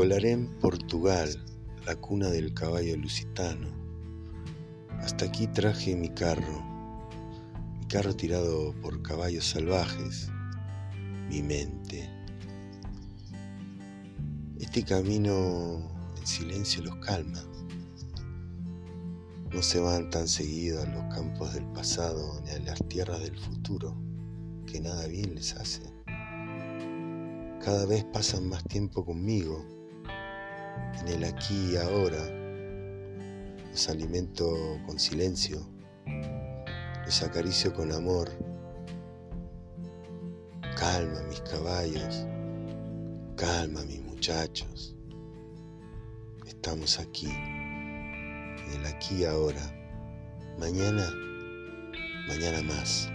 Colarén, Portugal, la cuna del caballo lusitano. Hasta aquí traje mi carro, mi carro tirado por caballos salvajes, mi mente. Este camino en silencio los calma. No se van tan seguido a los campos del pasado ni a las tierras del futuro, que nada bien les hace. Cada vez pasan más tiempo conmigo en el aquí y ahora. Los alimento con silencio, los acaricio con amor. Calma mis caballos, calma mis muchachos. Estamos aquí, en el aquí y ahora. Mañana, mañana más.